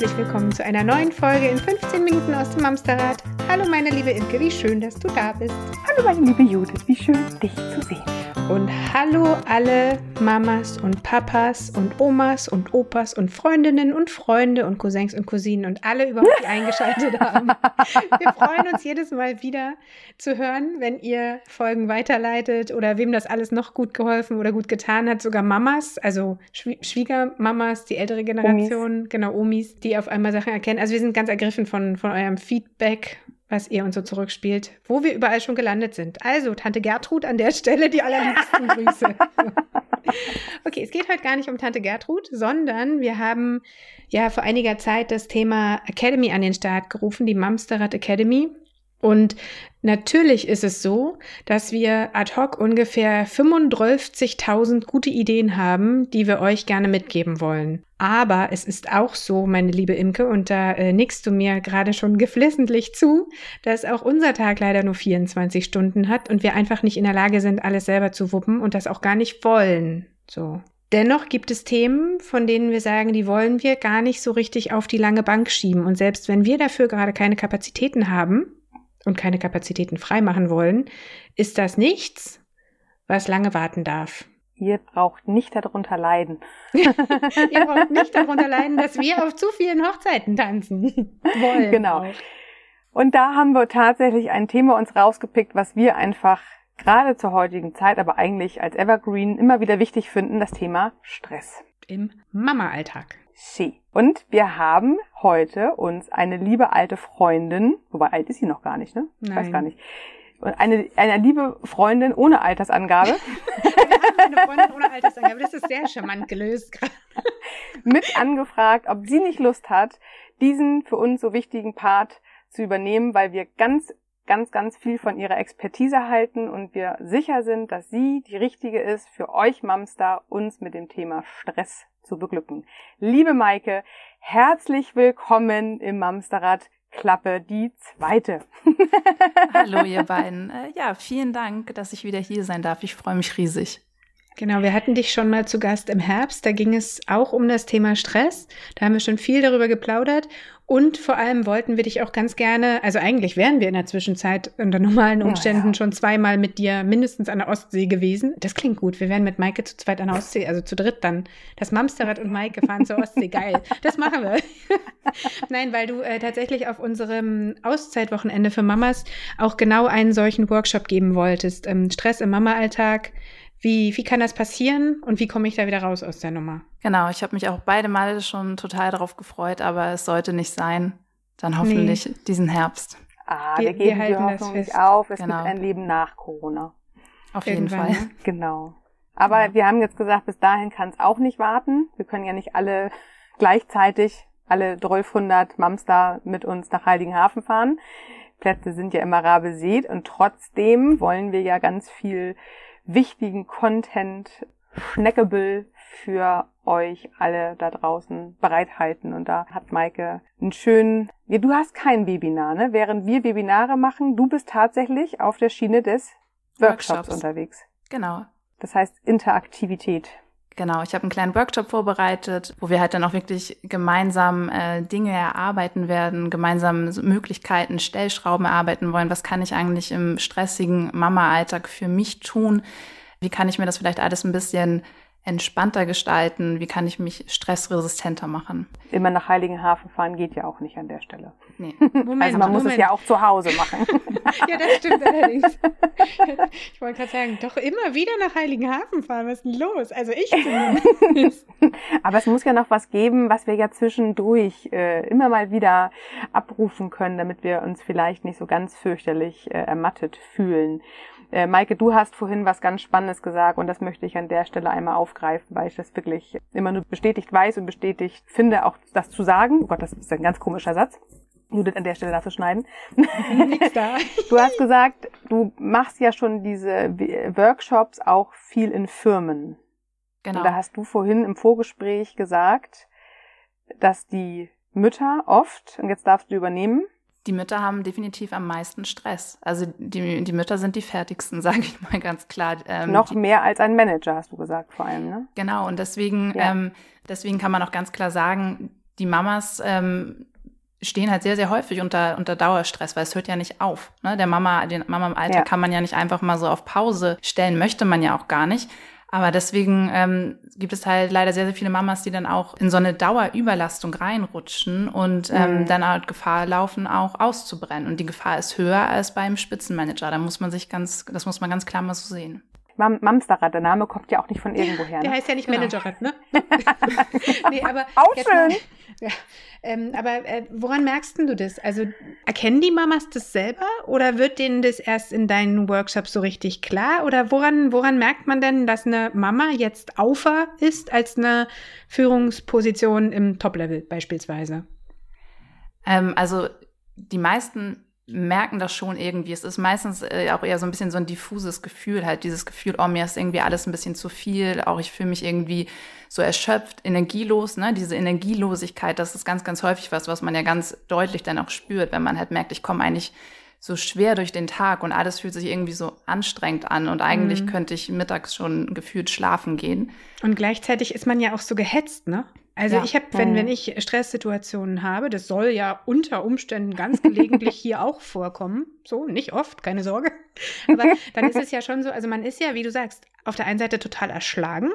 Herzlich willkommen zu einer neuen Folge in 15 Minuten aus dem Amsterrad. Hallo meine liebe Imke, wie schön, dass du da bist. Hallo meine liebe Judith, wie schön, dich zu sehen. Und hallo alle Mamas und Papas und Omas und Opas und Freundinnen und Freunde und Cousins und Cousinen und alle überhaupt, die eingeschaltet haben. Wir freuen uns jedes Mal wieder zu hören, wenn ihr Folgen weiterleitet oder wem das alles noch gut geholfen oder gut getan hat. Sogar Mamas, also Schwiegermamas, die ältere Generation, Omis. genau Omis, die auf einmal Sachen erkennen. Also wir sind ganz ergriffen von, von eurem Feedback was ihr uns so zurückspielt, wo wir überall schon gelandet sind. Also, Tante Gertrud an der Stelle die allerliebsten Grüße. okay, es geht heute gar nicht um Tante Gertrud, sondern wir haben ja vor einiger Zeit das Thema Academy an den Start gerufen, die Mamsterrad Academy. Und natürlich ist es so, dass wir ad hoc ungefähr 35.000 gute Ideen haben, die wir euch gerne mitgeben wollen. Aber es ist auch so, meine liebe Imke, und da äh, nickst du mir gerade schon geflissentlich zu, dass auch unser Tag leider nur 24 Stunden hat und wir einfach nicht in der Lage sind, alles selber zu wuppen und das auch gar nicht wollen. So. Dennoch gibt es Themen, von denen wir sagen, die wollen wir gar nicht so richtig auf die lange Bank schieben. Und selbst wenn wir dafür gerade keine Kapazitäten haben, und keine Kapazitäten freimachen wollen, ist das nichts, was lange warten darf. Ihr braucht nicht darunter leiden. Ihr braucht nicht darunter leiden, dass wir auf zu vielen Hochzeiten tanzen wollen. Genau. Und da haben wir tatsächlich ein Thema uns rausgepickt, was wir einfach gerade zur heutigen Zeit, aber eigentlich als Evergreen immer wieder wichtig finden, das Thema Stress. Im Mama-Alltag. She. Und wir haben heute uns eine liebe alte Freundin, wobei alt ist sie noch gar nicht, ne? Ich Nein. weiß gar nicht. Eine, eine liebe Freundin ohne Altersangabe. eine Freundin ohne Altersangabe, das ist sehr charmant gelöst gerade. Mit angefragt, ob sie nicht Lust hat, diesen für uns so wichtigen Part zu übernehmen, weil wir ganz ganz, ganz viel von ihrer Expertise halten und wir sicher sind, dass sie die richtige ist für euch Mamster, uns mit dem Thema Stress zu beglücken. Liebe Maike, herzlich willkommen im Mamsterrad. Klappe die zweite. Hallo ihr beiden. Äh, ja, vielen Dank, dass ich wieder hier sein darf. Ich freue mich riesig. Genau, wir hatten dich schon mal zu Gast im Herbst. Da ging es auch um das Thema Stress. Da haben wir schon viel darüber geplaudert. Und vor allem wollten wir dich auch ganz gerne, also eigentlich wären wir in der Zwischenzeit unter normalen Umständen ja, ja. schon zweimal mit dir mindestens an der Ostsee gewesen. Das klingt gut. Wir wären mit Maike zu zweit an der Ostsee, also zu dritt dann. Das Mamsterrad und Maike fahren zur Ostsee. Geil. Das machen wir. Nein, weil du äh, tatsächlich auf unserem Auszeitwochenende für Mamas auch genau einen solchen Workshop geben wolltest. Ähm, Stress im Mama-Alltag wie, wie kann das passieren und wie komme ich da wieder raus aus der Nummer? Genau, ich habe mich auch beide Male schon total darauf gefreut, aber es sollte nicht sein. Dann hoffentlich nee. diesen Herbst. Ah, wir, wir geben wir halten die Hoffnung nicht auf. Es genau. gibt ein Leben nach Corona. Auf Irgendwann, jeden Fall. Genau. Aber ja. wir haben jetzt gesagt, bis dahin kann es auch nicht warten. Wir können ja nicht alle gleichzeitig, alle 1200 Mamster mit uns nach Heiligenhafen fahren. Plätze sind ja immer rar besät und trotzdem wollen wir ja ganz viel wichtigen Content schnackable für euch alle da draußen bereithalten. Und da hat Maike einen schönen, ja, du hast kein Webinar, ne? Während wir Webinare machen, du bist tatsächlich auf der Schiene des Workshops, Workshops. unterwegs. Genau. Das heißt Interaktivität. Genau, ich habe einen kleinen Workshop vorbereitet, wo wir halt dann auch wirklich gemeinsam äh, Dinge erarbeiten werden, gemeinsam Möglichkeiten, Stellschrauben erarbeiten wollen. Was kann ich eigentlich im stressigen Mama-Alltag für mich tun? Wie kann ich mir das vielleicht alles ein bisschen entspannter gestalten? Wie kann ich mich stressresistenter machen? Immer nach Heiligenhafen fahren geht ja auch nicht an der Stelle. Nee. Moment, also man muss Moment. es ja auch zu Hause machen. ja, das stimmt allerdings. Ich wollte gerade sagen, doch immer wieder nach Heiligenhafen fahren. Was ist denn los? Also ich zumindest. Aber es muss ja noch was geben, was wir ja zwischendurch äh, immer mal wieder abrufen können, damit wir uns vielleicht nicht so ganz fürchterlich äh, ermattet fühlen. Äh, Maike, du hast vorhin was ganz Spannendes gesagt und das möchte ich an der Stelle einmal aufgreifen, weil ich das wirklich immer nur bestätigt weiß und bestätigt finde, auch das zu sagen. Oh Gott, das ist ein ganz komischer Satz. Judith an der Stelle darfst du schneiden. Nix da. Du hast gesagt, du machst ja schon diese Workshops auch viel in Firmen. Genau. Und da hast du vorhin im Vorgespräch gesagt, dass die Mütter oft, und jetzt darfst du übernehmen, die Mütter haben definitiv am meisten Stress. Also die, die Mütter sind die fertigsten, sage ich mal ganz klar. Ähm, Noch mehr als ein Manager, hast du gesagt, vor allem, ne? Genau, und deswegen, ja. ähm, deswegen kann man auch ganz klar sagen, die Mamas ähm, stehen halt sehr, sehr häufig unter, unter Dauerstress, weil es hört ja nicht auf. Ne? Der Mama, den Mama im Alter ja. kann man ja nicht einfach mal so auf Pause stellen, möchte man ja auch gar nicht. Aber deswegen ähm, gibt es halt leider sehr, sehr viele Mamas, die dann auch in so eine Dauerüberlastung reinrutschen und ähm, mhm. dann halt Gefahr laufen, auch auszubrennen. Und die Gefahr ist höher als beim Spitzenmanager. Da muss man sich ganz, das muss man ganz klar mal so sehen. Mam Mamsterrad, der Name kommt ja auch nicht von irgendwoher. Ne? Der heißt ja nicht genau. Managerrad, ne? nee, aber auch schön. Ja, ähm, aber äh, woran merkst du das? Also erkennen die Mamas das selber oder wird denen das erst in deinen Workshops so richtig klar? Oder woran, woran merkt man denn, dass eine Mama jetzt aufer ist als eine Führungsposition im Top-Level beispielsweise? Ähm, also die meisten merken das schon irgendwie. Es ist meistens äh, auch eher so ein bisschen so ein diffuses Gefühl, halt dieses Gefühl, oh, mir ist irgendwie alles ein bisschen zu viel, auch ich fühle mich irgendwie so erschöpft, energielos, ne? Diese Energielosigkeit, das ist ganz, ganz häufig was, was man ja ganz deutlich dann auch spürt, wenn man halt merkt, ich komme eigentlich so schwer durch den Tag und alles fühlt sich irgendwie so anstrengend an und eigentlich mhm. könnte ich mittags schon gefühlt schlafen gehen. Und gleichzeitig ist man ja auch so gehetzt, ne? Also ja. ich habe, wenn, wenn mhm. ich Stresssituationen habe, das soll ja unter Umständen ganz gelegentlich hier auch vorkommen. So, nicht oft, keine Sorge. Aber dann ist es ja schon so, also man ist ja, wie du sagst, auf der einen Seite total erschlagen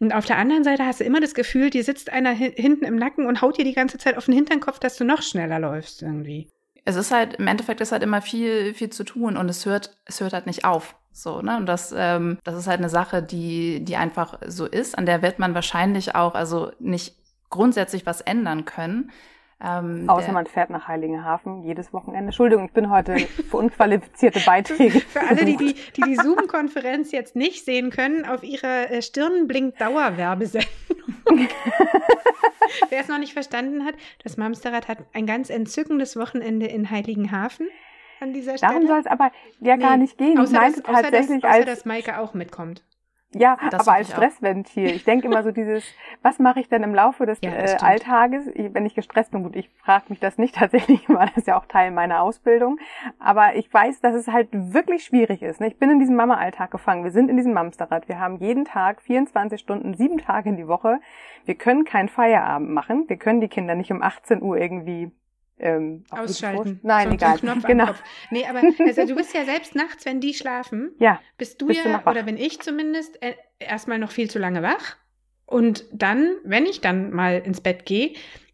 und auf der anderen Seite hast du immer das Gefühl, dir sitzt einer hinten im Nacken und haut dir die ganze Zeit auf den Hinterkopf, dass du noch schneller läufst irgendwie. Es ist halt, im Endeffekt ist halt immer viel, viel zu tun und es hört, es hört halt nicht auf. So, ne? Und das, ähm, das ist halt eine Sache, die, die einfach so ist, an der wird man wahrscheinlich auch, also nicht grundsätzlich was ändern können. Ähm, Außer man fährt nach Heiligenhafen jedes Wochenende. Entschuldigung, ich bin heute für unqualifizierte Beiträge. für alle, die die, die, die Zoom-Konferenz jetzt nicht sehen können, auf ihrer äh, Stirn blinkt Dauerwerbesendung. Wer es noch nicht verstanden hat, das Mamsterrad hat ein ganz entzückendes Wochenende in Heiligenhafen an dieser Stelle. Darum soll es aber ja nee, gar nicht gehen. Außer, ich meinte dass, tatsächlich außer, dass, außer dass Maike auch mitkommt. Ja, das aber als Stressventil. Ich denke immer so dieses, was mache ich denn im Laufe des ja, äh, Alltages, wenn ich gestresst bin? Gut, ich frage mich das nicht tatsächlich, weil das ist ja auch Teil meiner Ausbildung. Aber ich weiß, dass es halt wirklich schwierig ist. Ne? Ich bin in diesem Mama-Alltag gefangen. Wir sind in diesem Mamsterrad. Wir haben jeden Tag 24 Stunden, sieben Tage in die Woche. Wir können keinen Feierabend machen. Wir können die Kinder nicht um 18 Uhr irgendwie ähm, Ausschalten. Nein, so, egal. Knopf genau. Nee, aber also du bist ja selbst nachts, wenn die schlafen, ja, bist du bist ja, du oder bin ich zumindest, äh, erstmal noch viel zu lange wach. Und dann, wenn ich dann mal ins Bett gehe,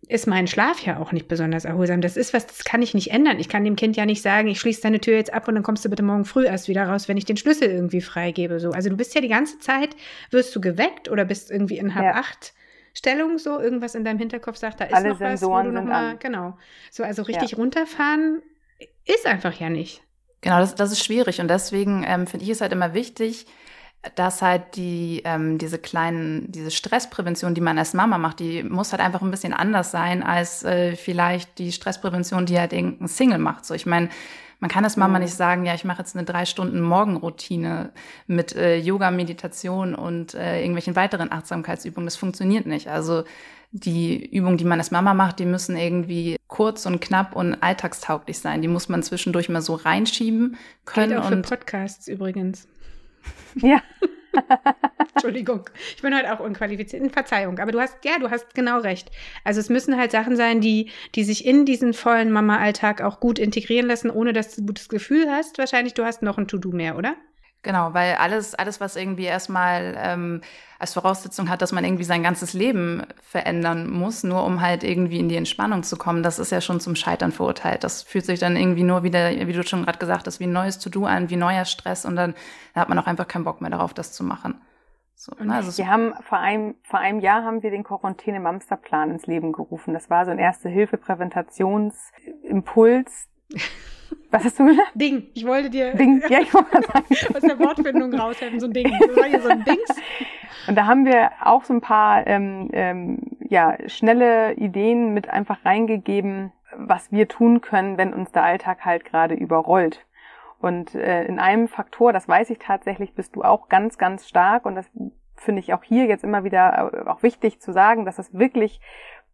ist mein Schlaf ja auch nicht besonders erholsam. Das ist was, das kann ich nicht ändern. Ich kann dem Kind ja nicht sagen, ich schließe deine Tür jetzt ab und dann kommst du bitte morgen früh erst wieder raus, wenn ich den Schlüssel irgendwie freigebe. So. Also du bist ja die ganze Zeit, wirst du geweckt oder bist irgendwie in halb ja. acht Stellung so, irgendwas in deinem Hinterkopf sagt, da ist Alle noch Sensoren was, wo du noch mal, genau. So, also richtig ja. runterfahren ist einfach ja nicht. Genau, das, das ist schwierig und deswegen ähm, finde ich es halt immer wichtig, dass halt die, ähm, diese kleinen, diese Stressprävention, die man als Mama macht, die muss halt einfach ein bisschen anders sein als äh, vielleicht die Stressprävention, die halt irgendein Single macht. So, ich meine, man kann das Mama mhm. nicht sagen, ja, ich mache jetzt eine drei Stunden Morgenroutine mit äh, Yoga, Meditation und äh, irgendwelchen weiteren Achtsamkeitsübungen. Das funktioniert nicht. Also die Übungen, die man als Mama macht, die müssen irgendwie kurz und knapp und alltagstauglich sein. Die muss man zwischendurch mal so reinschieben können. Geht auch für Podcasts übrigens. Ja. Entschuldigung, ich bin halt auch unqualifiziert. Verzeihung, aber du hast, ja, du hast genau recht. Also es müssen halt Sachen sein, die, die sich in diesen vollen Mama-Alltag auch gut integrieren lassen, ohne dass du ein gutes Gefühl hast. Wahrscheinlich, du hast noch ein To-Do mehr, oder? Genau, weil alles, alles, was irgendwie erstmal ähm, als Voraussetzung hat, dass man irgendwie sein ganzes Leben verändern muss, nur um halt irgendwie in die Entspannung zu kommen, das ist ja schon zum Scheitern verurteilt. Das fühlt sich dann irgendwie nur wieder, wie du schon gerade gesagt hast, wie ein neues To-Do an, wie neuer Stress und dann, dann hat man auch einfach keinen Bock mehr darauf, das zu machen. So, ne? also wir haben vor einem, vor einem Jahr haben wir den Quarantäne-Mamster-Plan ins Leben gerufen. Das war so ein Erste-Hilfe-Präventationsimpuls, Was hast du gesagt? Ding. Ich wollte dir Ding. Ja, ich wollte sagen. aus der Wortfindung raushelfen. So ein Ding. Das war hier so ein Dings. Und da haben wir auch so ein paar ähm, ähm, ja, schnelle Ideen mit einfach reingegeben, was wir tun können, wenn uns der Alltag halt gerade überrollt. Und äh, in einem Faktor, das weiß ich tatsächlich, bist du auch ganz, ganz stark. Und das finde ich auch hier jetzt immer wieder äh, auch wichtig zu sagen, dass das wirklich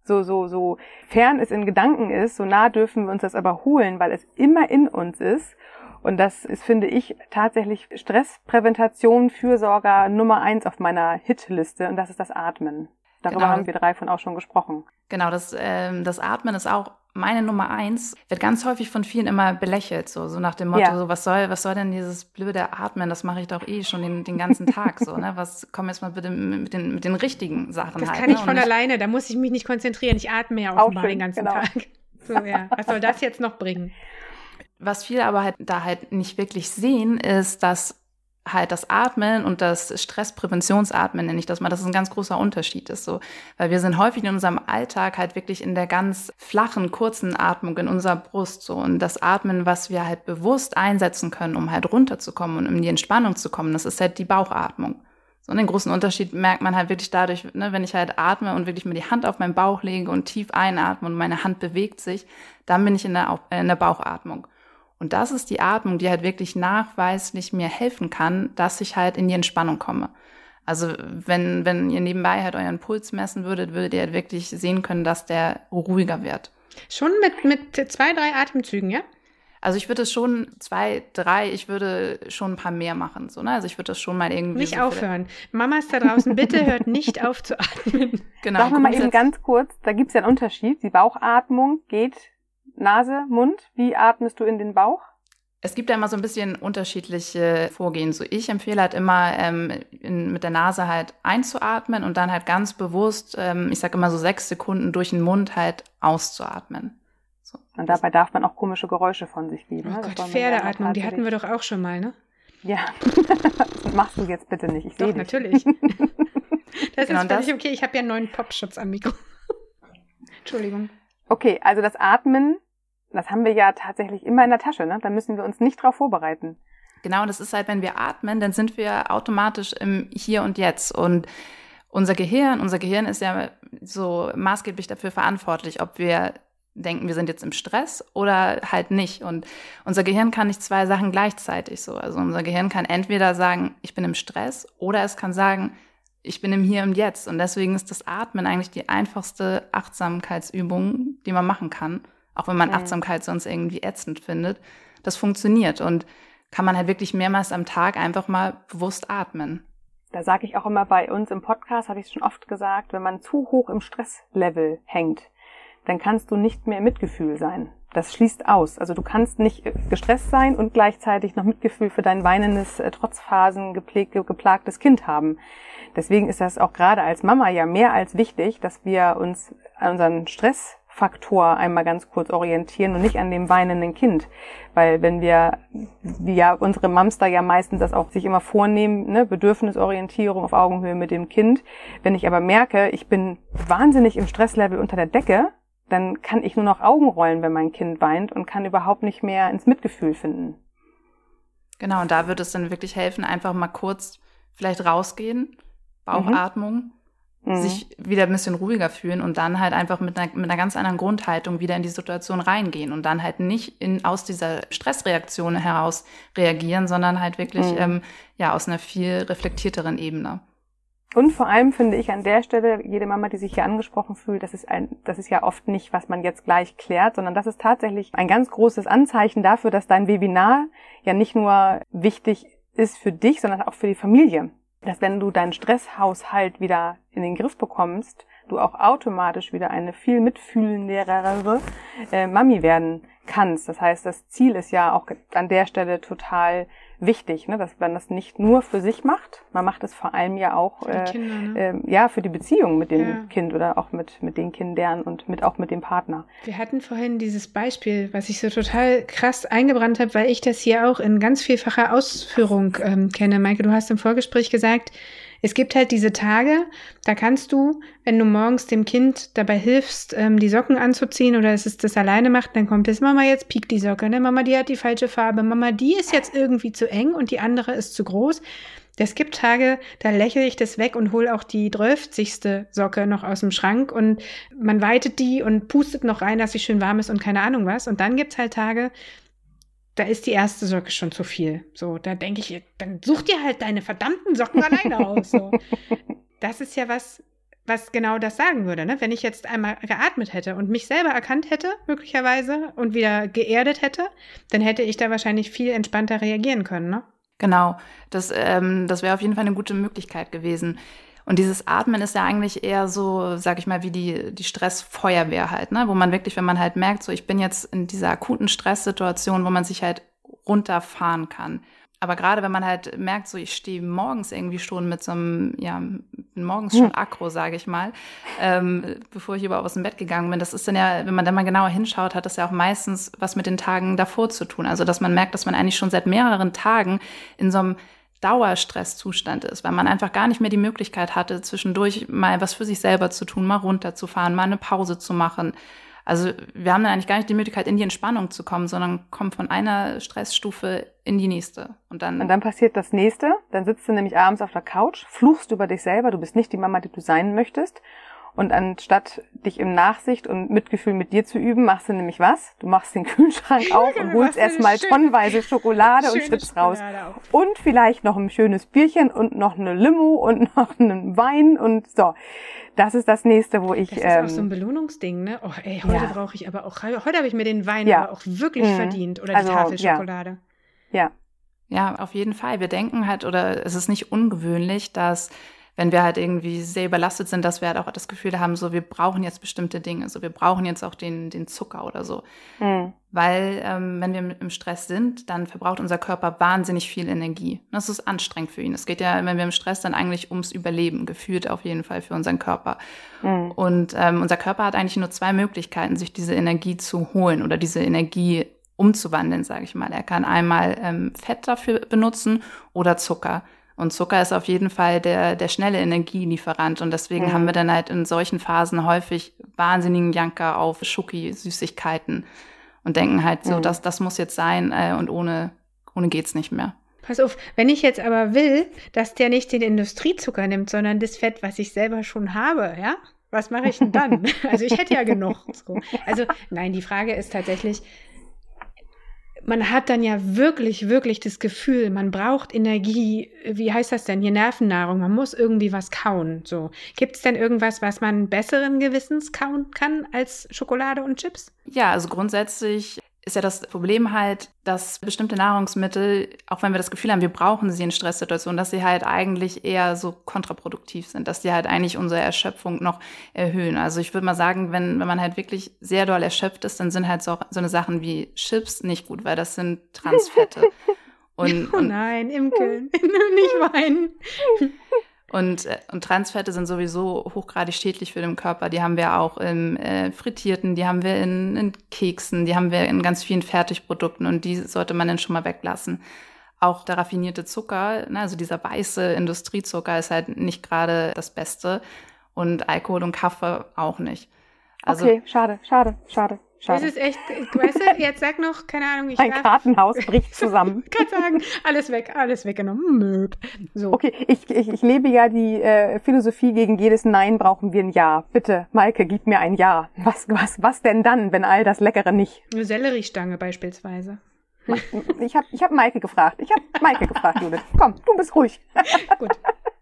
so, so, so fern es in Gedanken ist, so nah dürfen wir uns das aber holen, weil es immer in uns ist. Und das ist, finde ich, tatsächlich Stressprävention, Fürsorger Nummer eins auf meiner Hitliste und das ist das Atmen. Darüber Genau. haben wir drei von auch schon gesprochen. Genau, das, ähm, das Atmen ist auch meine Nummer eins. Wird ganz häufig von vielen immer belächelt, so, so nach dem Motto, Ja. so, was soll, was soll denn dieses blöde Atmen? Das mache ich doch eh schon den, den ganzen Tag, so, ne? Was, komm jetzt mal bitte mit den, mit den richtigen Sachen Das halt. kann ne? ich von nicht- alleine, da muss ich mich nicht konzentrieren. Ich atme ja Auch offenbar den ganzen genau. Tag. So, ja. Was soll das jetzt noch bringen? Was viele aber halt da halt nicht wirklich sehen, ist, dass halt das Atmen und das Stresspräventionsatmen, nenne ich das mal, dass es ein ganz großer Unterschied ist. So. Weil wir sind häufig in unserem Alltag halt wirklich in der ganz flachen, kurzen Atmung in unserer Brust. So. Und das Atmen, was wir halt bewusst einsetzen können, um halt runterzukommen und in die Entspannung zu kommen, das ist halt die Bauchatmung. So, und den großen Unterschied merkt man halt wirklich dadurch, ne, wenn ich halt atme und wirklich mir die Hand auf meinen Bauch lege und tief einatme und meine Hand bewegt sich, dann bin ich in der, äh, in der Bauchatmung. Und das ist die Atmung, die halt wirklich nachweislich mir helfen kann, dass ich halt in die Entspannung komme. Also wenn, wenn ihr nebenbei halt euren Puls messen würdet, würdet ihr halt wirklich sehen können, dass der ruhiger wird. Schon mit, mit zwei, drei Atemzügen, ja? Also ich würde es schon zwei, drei, ich würde schon ein paar mehr machen. So, ne? Also ich würde das schon mal irgendwie. Nicht so aufhören. Mamas da draußen, bitte hört nicht auf zu atmen. Genau. Sagen wir mal eben ganz kurz, da gibt es ja einen Unterschied. Die Bauchatmung geht Nase, Mund. Wie atmest du in den Bauch? Es gibt ja immer so ein bisschen unterschiedliche Vorgehen. So ich empfehle halt immer ähm, in, mit der Nase halt einzuatmen und dann halt ganz bewusst, ähm, ich sage immer so sechs Sekunden durch den Mund halt auszuatmen. So. Und dabei darf man auch komische Geräusche von sich geben. Oh ne? Gott, ja Pferdeatmung, die hatten wir doch auch schon mal, ne? Ja, das machst du jetzt bitte nicht. Ich sehe natürlich. Das Genau, ist das- völlig okay. Ich habe ja einen neuen Popschutz am Mikro. Entschuldigung. Okay, also das Atmen, das haben wir ja tatsächlich immer in der Tasche. Ne? Da müssen wir uns nicht drauf vorbereiten. Genau, das ist halt, wenn wir atmen, dann sind wir automatisch im Hier und Jetzt. Und unser Gehirn, unser Gehirn ist ja so maßgeblich dafür verantwortlich, ob wir denken, wir sind jetzt im Stress oder halt nicht. Und unser Gehirn kann nicht zwei Sachen gleichzeitig so. Also unser Gehirn kann entweder sagen, ich bin im Stress oder es kann sagen, ich bin im Hier und Jetzt. Und deswegen ist das Atmen eigentlich die einfachste Achtsamkeitsübung, die man machen kann. Auch wenn man Mhm. Achtsamkeit sonst irgendwie ätzend findet. Das funktioniert und kann man halt wirklich mehrmals am Tag einfach mal bewusst atmen. Da sage ich auch immer bei uns im Podcast, habe ich es schon oft gesagt, wenn man zu hoch im Stresslevel hängt, dann kannst du nicht mehr Mitgefühl sein. Das schließt aus. Also du kannst nicht äh, gestresst sein und gleichzeitig noch Mitgefühl für dein weinendes, äh, Trotzphasen gepflegt, geplagtes Kind haben. Deswegen ist das auch gerade als Mama ja mehr als wichtig, dass wir uns an unseren Stressfaktor einmal ganz kurz orientieren und nicht an dem weinenden Kind. Weil wenn wir, wie ja unsere Mamster ja meistens das auch sich immer vornehmen, ne, Bedürfnisorientierung auf Augenhöhe mit dem Kind. Wenn ich aber merke, ich bin wahnsinnig im Stresslevel unter der Decke, dann kann ich nur noch Augen rollen, wenn mein Kind weint und kann überhaupt nicht mehr ins Mitgefühl finden. Genau, und da wird es dann wirklich helfen, einfach mal kurz vielleicht rausgehen, Bauchatmung, Mhm. sich wieder ein bisschen ruhiger fühlen und dann halt einfach mit einer, mit einer ganz anderen Grundhaltung wieder in die Situation reingehen und dann halt nicht in, aus dieser Stressreaktion heraus reagieren, sondern halt wirklich Mhm. ähm, ja aus einer viel reflektierteren Ebene. Und vor allem finde ich an der Stelle, jede Mama, die sich hier angesprochen fühlt, das ist ein, das ist ja oft nicht, was man jetzt gleich klärt, sondern das ist tatsächlich ein ganz großes Anzeichen dafür, dass dein Webinar ja nicht nur wichtig ist für dich, sondern auch für die Familie. Dass wenn du deinen Stresshaushalt wieder in den Griff bekommst, du auch automatisch wieder eine viel mitfühlendere äh, Mami werden kannst. Das heißt, das Ziel ist ja auch an der Stelle total wichtig, ne? dass man das nicht nur für sich macht, man macht es vor allem ja auch Für die äh, Kinder, ne? ähm, ja für die Beziehung mit dem Ja. Kind oder auch mit mit den Kindern und mit auch mit dem Partner. Wir hatten vorhin dieses Beispiel, was ich so total krass eingebrannt habe, weil ich das hier auch in ganz vielfacher Ausführung ähm, kenne. Maike, du hast im Vorgespräch gesagt, es gibt halt diese Tage, da kannst du, wenn du morgens dem Kind dabei hilfst, ähm, die Socken anzuziehen oder es ist das alleine macht, dann kommt es, Mama, jetzt piekt die Socke, ne? Mama, die hat die falsche Farbe, Mama, die ist jetzt irgendwie zu eng und die andere ist zu groß. Es gibt Tage, da lächle ich das weg und hole auch die 12. Socke noch aus dem Schrank und man weitet die und pustet noch rein, dass sie schön warm ist und keine Ahnung was. Und dann gibt's halt Tage, da ist die erste Socke schon zu viel. So, da denke ich, dann such dir halt deine verdammten Socken alleine aus. So. Das ist ja was, was genau das sagen würde, ne? Wenn ich jetzt einmal geatmet hätte und mich selber erkannt hätte, möglicherweise, und wieder geerdet hätte, dann hätte ich da wahrscheinlich viel entspannter reagieren können, ne? Genau, das, ähm, das wäre auf jeden Fall eine gute Möglichkeit gewesen. Und dieses Atmen ist ja eigentlich eher so, sag ich mal, wie die, die Stressfeuerwehr halt, ne? Wo man wirklich, wenn man halt merkt, so ich bin jetzt in dieser akuten Stresssituation, wo man sich halt runterfahren kann. Aber gerade wenn man halt merkt, so ich stehe morgens irgendwie schon mit so einem, ja, morgens schon aggro, sage ich mal, ähm, bevor ich überhaupt aus dem Bett gegangen bin. Das ist dann ja, wenn man dann mal genauer hinschaut, hat das ja auch meistens was mit den Tagen davor zu tun. Also dass man merkt, dass man eigentlich schon seit mehreren Tagen in so einem Dauerstresszustand ist, weil man einfach gar nicht mehr die Möglichkeit hatte, zwischendurch mal was für sich selber zu tun, mal runterzufahren, mal eine Pause zu machen. Also wir haben dann eigentlich gar nicht die Möglichkeit, in die Entspannung zu kommen, sondern kommen von einer Stressstufe in die nächste. Und dann, und dann passiert das nächste. Dann sitzt du nämlich abends auf der Couch, fluchst über dich selber, du bist nicht die Mama, die du sein möchtest. Und anstatt dich im Nachsicht und Mitgefühl mit dir zu üben, machst du nämlich was? Du machst den Kühlschrank auf und holst erstmal tonnenweise Schokolade und Chips raus. Und vielleicht noch ein schönes Bierchen und noch eine Limo und noch einen Wein und so. Das ist das nächste, wo ich. Das ist ähm, auch so ein Belohnungsding, ne? Oh, ey, heute ja. brauche ich aber auch, heute habe ich mir den Wein ja. aber auch wirklich mhm. verdient oder die also, Tafel Schokolade. Ja. ja. Ja, auf jeden Fall. Wir denken halt, oder es ist nicht ungewöhnlich, dass wenn wir halt irgendwie sehr überlastet sind, dass wir halt auch das Gefühl haben, so wir brauchen jetzt bestimmte Dinge, so wir brauchen jetzt auch den, den Zucker oder so. Mhm. Weil ähm, wenn wir im Stress sind, dann verbraucht unser Körper wahnsinnig viel Energie. Das ist anstrengend für ihn. Es geht ja, wenn wir im Stress dann eigentlich ums Überleben, gefühlt auf jeden Fall für unseren Körper. Mhm. Und ähm, unser Körper hat eigentlich nur zwei Möglichkeiten, sich diese Energie zu holen oder diese Energie umzuwandeln, sage ich mal. Er kann einmal ähm, Fett dafür benutzen oder Zucker. Und Zucker ist auf jeden Fall der, der schnelle Energielieferant. Und deswegen mhm. haben wir dann halt in solchen Phasen häufig wahnsinnigen Janker auf Schoki, Süßigkeiten und denken halt so, mhm. das, das muss jetzt sein äh, und ohne, ohne geht's nicht mehr. Pass auf, wenn ich jetzt aber will, dass der nicht den Industriezucker nimmt, sondern das Fett, was ich selber schon habe, ja? Was mache ich denn dann? also ich hätte ja genug. So. Also nein, die Frage ist tatsächlich, man hat dann ja wirklich, wirklich das Gefühl, man braucht Energie. Wie heißt das denn hier? Nervennahrung. Man muss irgendwie was kauen. So. Gibt es denn irgendwas, was man besseren Gewissens kauen kann als Schokolade und Chips? Ja, also grundsätzlich ist ja das Problem halt, dass bestimmte Nahrungsmittel, auch wenn wir das Gefühl haben, wir brauchen sie in Stresssituationen, dass sie halt eigentlich eher so kontraproduktiv sind, dass die halt eigentlich unsere Erschöpfung noch erhöhen. Also ich würde mal sagen, wenn, wenn man halt wirklich sehr doll erschöpft ist, dann sind halt so, so eine Sachen wie Chips nicht gut, weil das sind Transfette. Und, oh nein, Imke, nicht weinen. Und, äh, und Transfette sind sowieso hochgradig schädlich für den Körper. Die haben wir auch im äh, Frittierten, die haben wir in, in Keksen, die haben wir in ganz vielen Fertigprodukten und die sollte man dann schon mal weglassen. Auch der raffinierte Zucker, ne, also dieser weiße Industriezucker ist halt nicht gerade das Beste und Alkohol und Kaffee auch nicht. Also, okay, schade, schade, schade. Schade. Das ist echt, weißt du, jetzt sag noch, keine Ahnung, ich Ein darf, Kartenhaus bricht zusammen. kann sagen, alles weg, alles weggenommen. Möp. So. Okay, ich, ich, ich lebe ja die äh, Philosophie, gegen jedes Nein brauchen wir ein Ja. Bitte, Maike, gib mir ein Ja. Was, was, was denn dann, wenn all das Leckere nicht? Eine Selleriestange beispielsweise. Ich habe ich hab Maike gefragt. Ich habe Maike gefragt, Judith. Komm, du bist ruhig. Gut.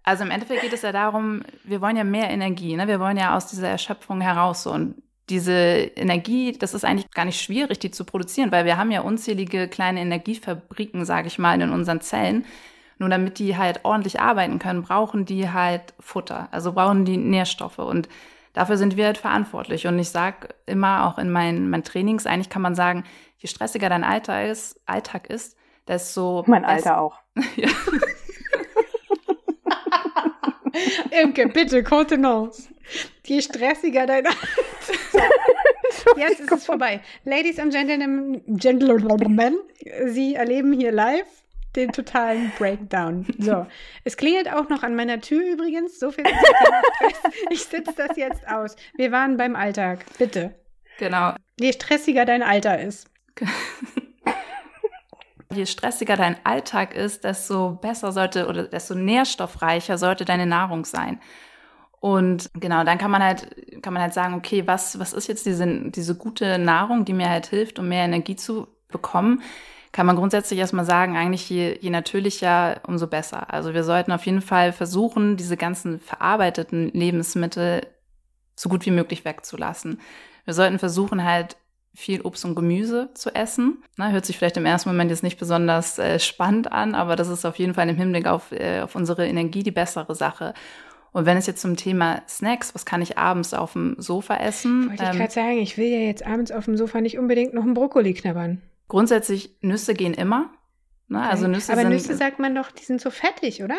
Also im Endeffekt geht es ja darum, wir wollen ja mehr Energie, ne? Wir wollen ja aus dieser Erschöpfung heraus so. Und diese Energie, das ist eigentlich gar nicht schwierig, die zu produzieren, weil wir haben ja unzählige kleine Energiefabriken, sage ich mal, in unseren Zellen. Nur damit die halt ordentlich arbeiten können, brauchen die halt Futter, also brauchen die Nährstoffe und dafür sind wir halt verantwortlich. Und ich sage immer auch in meinen, meinen Trainings, eigentlich kann man sagen, je stressiger dein Alter ist, Alltag ist, desto... Mein Alter auch. ja. Imke, bitte, Kontenance. Je stressiger dein Jetzt ist es vorbei. Ladies and Gentlemen, Gentlemen, Sie erleben hier live den totalen Breakdown. So, es klingelt auch noch an meiner Tür übrigens. So viel. Ich sitze das jetzt aus. Wir waren beim Alltag. Bitte. Genau. Je stressiger dein Alter ist. Je stressiger dein Alltag ist, desto besser sollte oder desto nährstoffreicher sollte deine Nahrung sein. Und genau, dann kann man halt, kann man halt sagen, okay, was, was ist jetzt diese, diese gute Nahrung, die mir halt hilft, um mehr Energie zu bekommen? Kann man grundsätzlich erstmal sagen, eigentlich je, je natürlicher, umso besser. Also wir sollten auf jeden Fall versuchen, diese ganzen verarbeiteten Lebensmittel so gut wie möglich wegzulassen. Wir sollten versuchen, halt viel Obst und Gemüse zu essen. Na, hört sich vielleicht im ersten Moment jetzt nicht besonders äh, spannend an, aber das ist auf jeden Fall im Hinblick auf, äh, auf unsere Energie die bessere Sache. Und wenn es jetzt zum Thema Snacks, was kann ich abends auf dem Sofa essen? Wollte ich ähm, gerade sagen, ich will ja jetzt abends auf dem Sofa nicht unbedingt noch einen Brokkoli knabbern. Grundsätzlich, Nüsse gehen immer. Ne? Also Nüsse Aber sind, Nüsse sagt man doch, die sind so fettig, oder?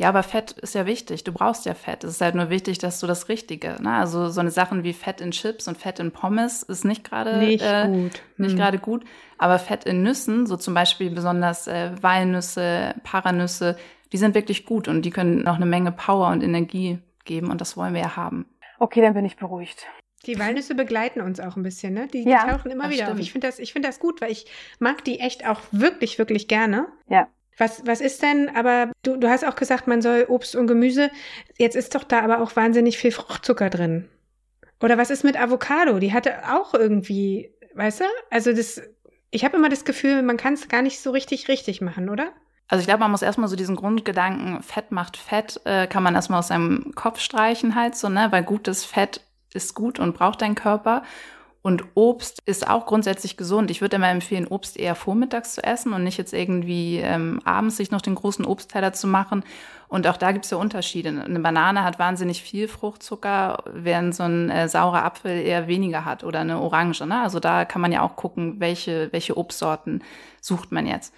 Ja, aber Fett ist ja wichtig. Du brauchst ja Fett. Es ist halt nur wichtig, dass du das Richtige. Ne? Also so eine Sachen wie Fett in Chips und Fett in Pommes ist nicht gerade nicht äh, gut. Nicht hm. gerade gut. Aber Fett in Nüssen, so zum Beispiel besonders äh, Walnüsse, Paranüsse, die sind wirklich gut und die können noch eine Menge Power und Energie geben und das wollen wir ja haben. Okay, dann bin ich beruhigt. Die Walnüsse begleiten uns auch ein bisschen, ne? Die, ja, die tauchen immer wieder stimmt. auf. Ich finde das, ich finde das gut, weil ich mag die echt auch wirklich, wirklich gerne. Ja. Was, was ist denn, aber du, du hast auch gesagt, man soll Obst und Gemüse. Jetzt ist doch da aber auch wahnsinnig viel Fruchtzucker drin. Oder was ist mit Avocado? Die hatte auch irgendwie, weißt du? Also das, ich habe immer das Gefühl, man kann es gar nicht so richtig richtig machen, oder? Also ich glaube, man muss erstmal so diesen Grundgedanken, Fett macht Fett, äh, kann man erstmal aus seinem Kopf streichen halt so, ne? Weil gutes Fett ist gut und braucht dein Körper. Und Obst ist auch grundsätzlich gesund. Ich würde immer empfehlen, Obst eher vormittags zu essen und nicht jetzt irgendwie ähm, abends sich noch den großen Obstteller zu machen. Und auch da gibt es ja Unterschiede. Eine Banane hat wahnsinnig viel Fruchtzucker, während so ein äh, saurer Apfel eher weniger hat oder eine Orange. Ne? Also da kann man ja auch gucken, welche, welche Obstsorten sucht man jetzt.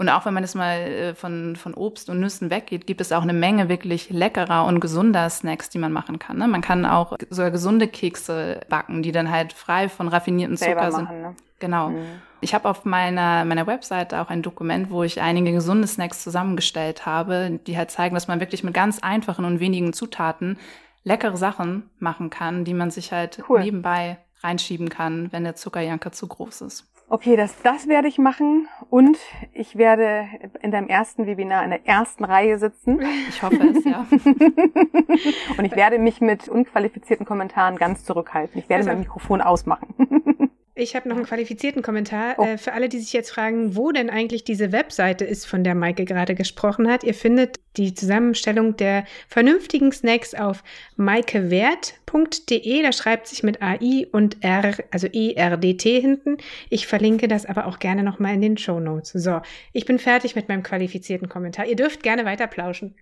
Und auch wenn man jetzt mal äh, von, von Obst und Nüssen weggeht, gibt es auch eine Menge wirklich leckerer und gesunder Snacks, die man machen kann. Ne? Man kann auch sogar gesunde Kekse backen, die dann halt frei von raffiniertem Zucker machen, sind. Ne? Genau. Mhm. Ich habe auf meiner, meiner Webseite auch ein Dokument, wo ich einige gesunde Snacks zusammengestellt habe, die halt zeigen, dass man wirklich mit ganz einfachen und wenigen Zutaten leckere Sachen machen kann, die man sich halt cool. nebenbei reinschieben kann, wenn der Zuckerjanker zu groß ist. Okay, das, das werde ich machen und ich werde in deinem ersten Webinar in der ersten Reihe sitzen. Ich hoffe es, ja. und ich werde mich mit unqualifizierten Kommentaren ganz zurückhalten. Ich werde also, mein Mikrofon ausmachen. Ich habe noch einen qualifizierten Kommentar oh. äh, für alle, die sich jetzt fragen, wo denn eigentlich diese Webseite ist, von der Maike gerade gesprochen hat. Ihr findet die Zusammenstellung der vernünftigen Snacks auf maikewert.de. Da schreibt sich mit AI und R, also E-R-D-T hinten. Ich verlinke das aber auch gerne nochmal in den Show Notes. So, ich bin fertig mit meinem qualifizierten Kommentar. Ihr dürft gerne weiter plauschen.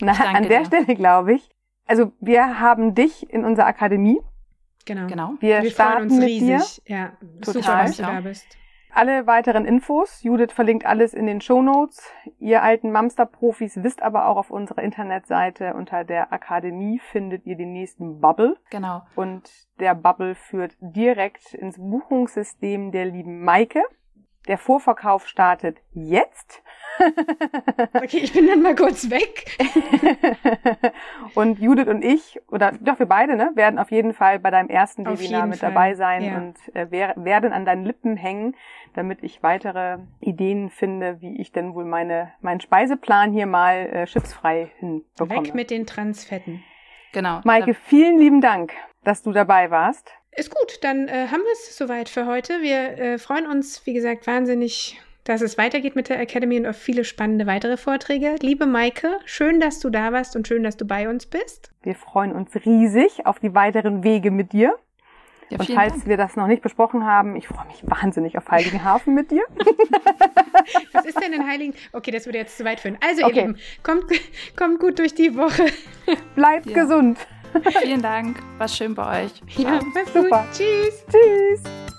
Na, an der dir. Stelle glaube ich. Also wir haben dich in unserer Akademie Genau. genau. Wir, Wir starten uns riesig. Dir. Ja, Total. super, dass du da bist. Alle weiteren Infos, Judith verlinkt alles in den Show Notes. Ihr alten Mamster-Profis wisst aber auch auf unserer Internetseite unter der Akademie findet ihr den nächsten Bubble. Genau. Und der Bubble führt direkt ins Buchungssystem der lieben Maike. Der Vorverkauf startet jetzt. okay, ich bin dann mal kurz weg. und Judith und ich, oder doch wir beide, ne, werden auf jeden Fall bei deinem ersten auf Webinar mit Fall. dabei sein ja. und äh, werden an deinen Lippen hängen, damit ich weitere Ideen finde, wie ich denn wohl meine, meinen Speiseplan hier mal äh, chipsfrei hinbekomme. Weg mit den Transfetten. Genau. Maike, vielen lieben Dank, dass du dabei warst. Ist gut, dann äh, haben wir es soweit für heute. Wir äh, freuen uns, wie gesagt, wahnsinnig dass es weitergeht mit der Academy und auf viele spannende weitere Vorträge. Liebe Maike, schön, dass du da warst und schön, dass du bei uns bist. Wir freuen uns riesig auf die weiteren Wege mit dir. Ja, und falls Dank. wir das noch nicht besprochen haben, ich freue mich wahnsinnig auf Heiligenhafen mit dir. Was ist denn in Heiligen? Okay, das würde jetzt zu weit führen. Also, okay. ihr Lieben, kommt, kommt gut durch die Woche. Bleibt ja. gesund. Vielen Dank. War schön bei euch. Ja, mach's Super. Gut. Tschüss. Tschüss.